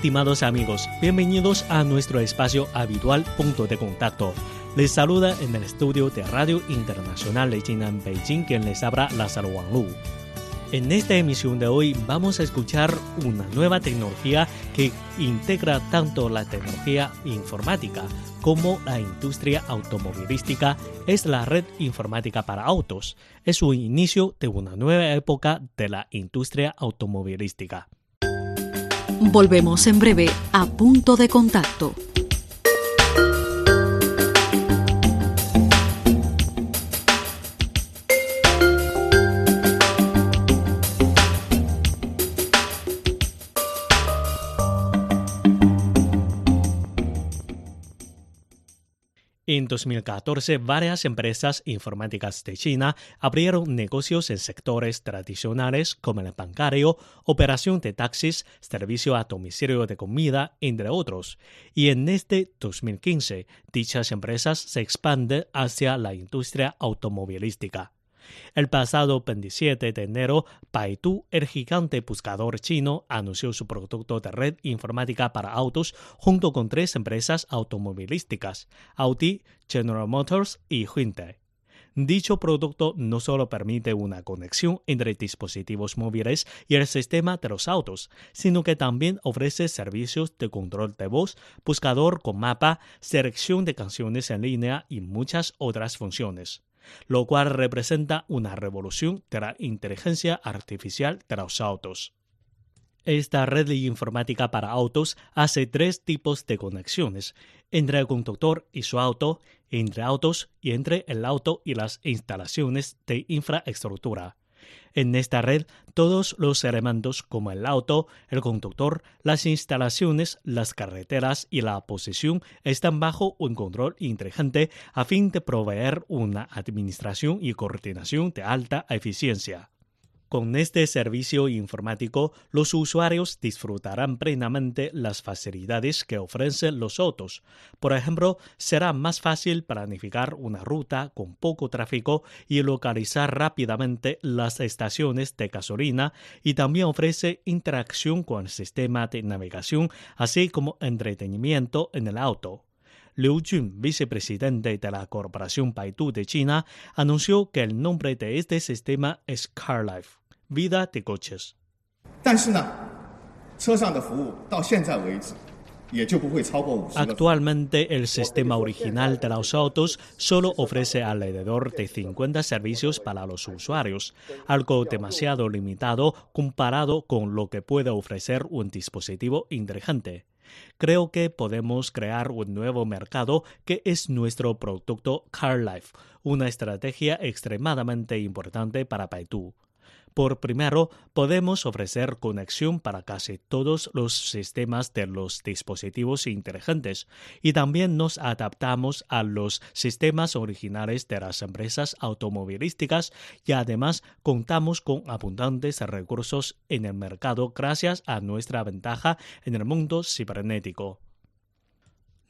Estimados amigos, bienvenidos a nuestro espacio habitual Punto de Contacto. Les saluda en el estudio de Radio Internacional de China en Beijing quien les habla Lázaro Wanglu. En esta emisión de hoy vamos a escuchar una nueva tecnología que integra tanto la tecnología informática como la industria automovilística. Es la red informática para autos. Es un inicio de una nueva época de la industria automovilística. Volvemos en breve a punto de contacto. En 2014, varias empresas informáticas de China abrieron negocios en sectores tradicionales como el bancario, operación de taxis, servicio a domicilio de comida, entre otros. Y en este 2015, dichas empresas se expanden hacia la industria automovilística. El pasado 27 de enero, Baidu, el gigante buscador chino, anunció su producto de red informática para autos junto con tres empresas automovilísticas, Audi, General Motors y Hyundai. Dicho producto no solo permite una conexión entre dispositivos móviles y el sistema de los autos, sino que también ofrece servicios de control de voz, buscador con mapa, selección de canciones en línea y muchas otras funciones lo cual representa una revolución de la inteligencia artificial de los autos. Esta red informática para autos hace tres tipos de conexiones, entre el conductor y su auto, entre autos y entre el auto y las instalaciones de infraestructura. En esta red, todos los elementos como el auto, el conductor, las instalaciones, las carreteras y la posición están bajo un control inteligente a fin de proveer una administración y coordinación de alta eficiencia. Con este servicio informático, los usuarios disfrutarán plenamente las facilidades que ofrecen los autos. Por ejemplo, será más fácil planificar una ruta con poco tráfico y localizar rápidamente las estaciones de gasolina y también ofrece interacción con el sistema de navegación, así como entretenimiento en el auto. Liu Jun, vicepresidente de la corporación Baidu de China, anunció que el nombre de este sistema es CarLife vida de coches. Actualmente el sistema original de los autos solo ofrece alrededor de 50 servicios para los usuarios, algo demasiado limitado comparado con lo que puede ofrecer un dispositivo inteligente. Creo que podemos crear un nuevo mercado que es nuestro producto CarLife, una estrategia extremadamente importante para Baidu. Por primero, podemos ofrecer conexión para casi todos los sistemas de los dispositivos inteligentes y también nos adaptamos a los sistemas originales de las empresas automovilísticas y además contamos con abundantes recursos en el mercado gracias a nuestra ventaja en el mundo cibernético.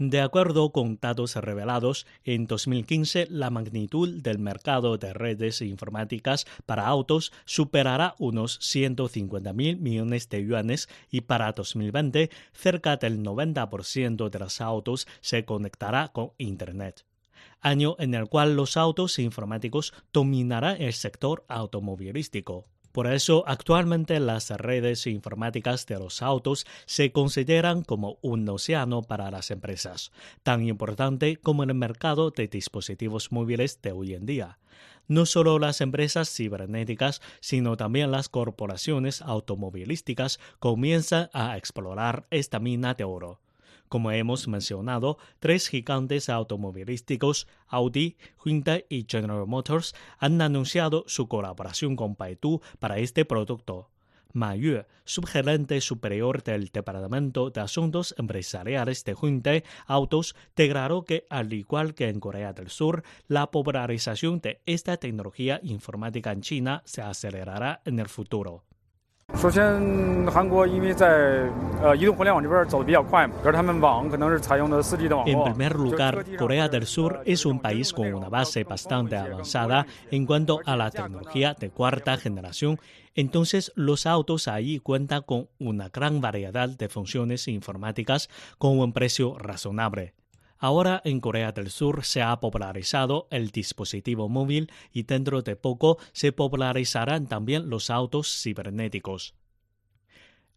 De acuerdo con datos revelados, en 2015 la magnitud del mercado de redes informáticas para autos superará unos 150 mil millones de yuanes y para 2020 cerca del 90% de los autos se conectará con Internet año en el cual los autos informáticos dominarán el sector automovilístico. Por eso, actualmente las redes informáticas de los autos se consideran como un océano para las empresas, tan importante como el mercado de dispositivos móviles de hoy en día. No solo las empresas cibernéticas, sino también las corporaciones automovilísticas comienzan a explorar esta mina de oro. Como hemos mencionado, tres gigantes automovilísticos, Audi, Hyundai y General Motors, han anunciado su colaboración con Baidu para este producto. Ma Yue, subgerente superior del Departamento de Asuntos Empresariales de Hyundai Autos, declaró que, al igual que en Corea del Sur, la popularización de esta tecnología informática en China se acelerará en el futuro. En primer lugar, Corea del Sur es un país con una base bastante avanzada en cuanto a la tecnología de cuarta generación. Entonces, los autos ahí cuentan con una gran variedad de funciones informáticas con un precio razonable. Ahora en Corea del Sur se ha popularizado el dispositivo móvil y dentro de poco se popularizarán también los autos cibernéticos.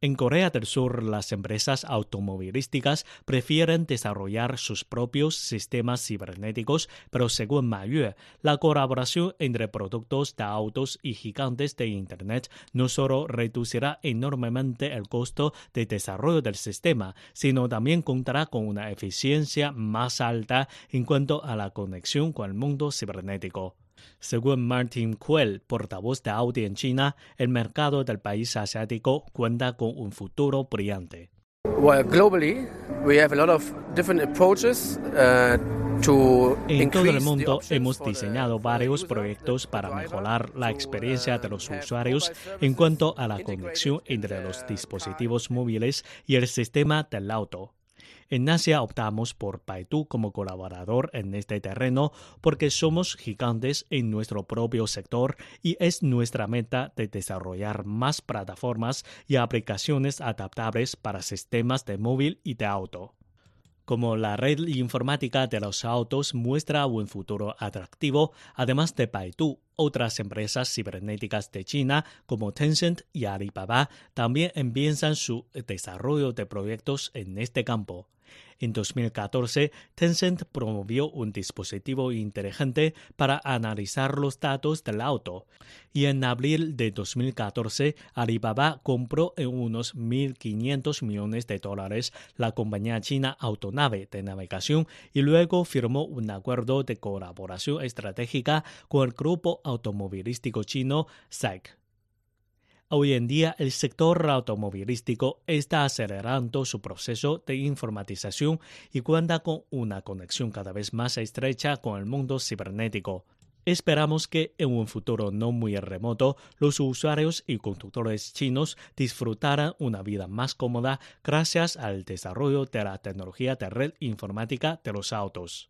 En Corea del Sur, las empresas automovilísticas prefieren desarrollar sus propios sistemas cibernéticos, pero según Ma Yue, la colaboración entre productos de autos y gigantes de Internet no solo reducirá enormemente el costo de desarrollo del sistema, sino también contará con una eficiencia más alta en cuanto a la conexión con el mundo cibernético. Según Martin Kuel, portavoz de Audi en China, el mercado del país asiático cuenta con un futuro brillante. En todo el mundo hemos diseñado varios proyectos para mejorar la experiencia de los usuarios en cuanto a la conexión entre los dispositivos móviles y el sistema del auto. En Asia optamos por Baidu como colaborador en este terreno porque somos gigantes en nuestro propio sector y es nuestra meta de desarrollar más plataformas y aplicaciones adaptables para sistemas de móvil y de auto. Como la red informática de los autos muestra un futuro atractivo, además de Baidu, otras empresas cibernéticas de China como Tencent y Alibaba también empiezan su desarrollo de proyectos en este campo. En 2014, Tencent promovió un dispositivo inteligente para analizar los datos del auto. Y en abril de 2014, Alibaba compró en unos 1.500 millones de dólares la compañía china Autonave de navegación y luego firmó un acuerdo de colaboración estratégica con el grupo automovilístico chino SAIC. Hoy en día el sector automovilístico está acelerando su proceso de informatización y cuenta con una conexión cada vez más estrecha con el mundo cibernético. Esperamos que en un futuro no muy remoto los usuarios y conductores chinos disfrutaran una vida más cómoda gracias al desarrollo de la tecnología de red informática de los autos.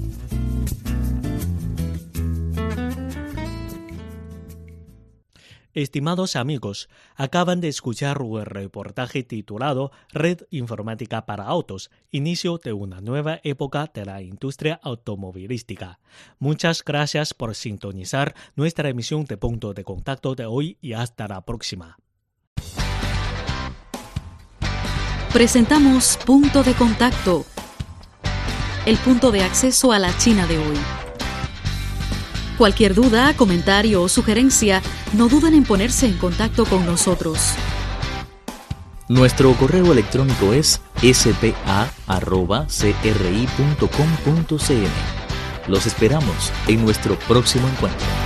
Estimados amigos, acaban de escuchar un reportaje titulado Red Informática para Autos, inicio de una nueva época de la industria automovilística. Muchas gracias por sintonizar nuestra emisión de punto de contacto de hoy y hasta la próxima. Presentamos Punto de Contacto, el punto de acceso a la China de hoy. Cualquier duda, comentario o sugerencia, no duden en ponerse en contacto con nosotros. Nuestro correo electrónico es spa.cri.com.cn. Los esperamos en nuestro próximo encuentro.